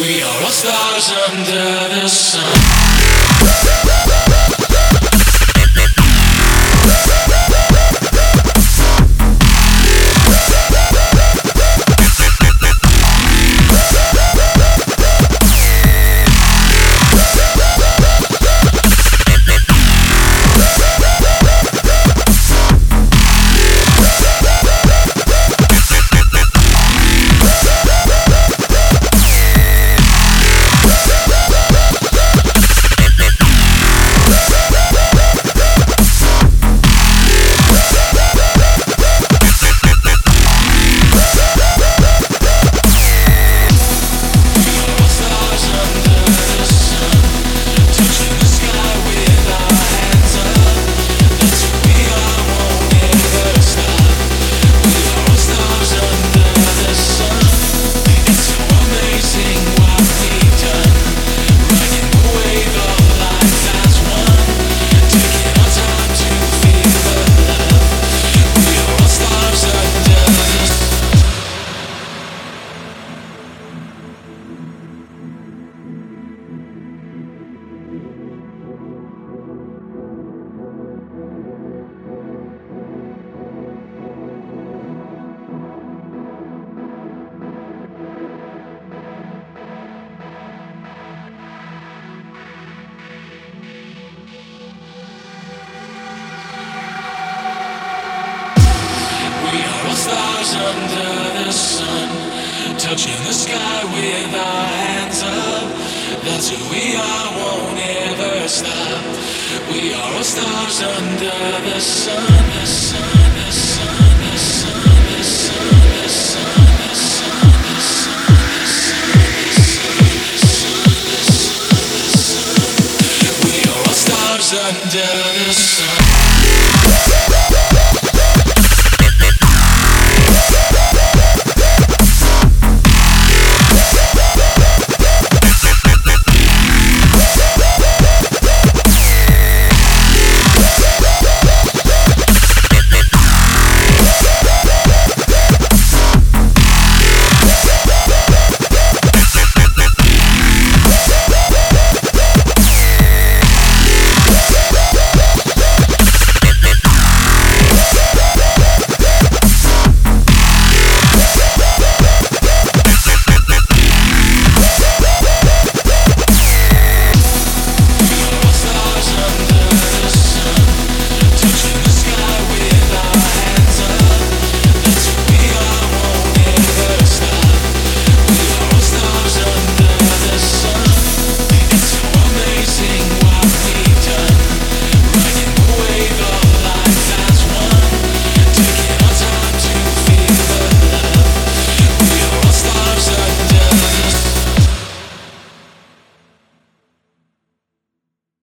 We are all stars under the sun. under the sun, touching the sky with our hands up. That's who we are, won't ever stop. We are all stars under the sun, the sun, the sun. under the sun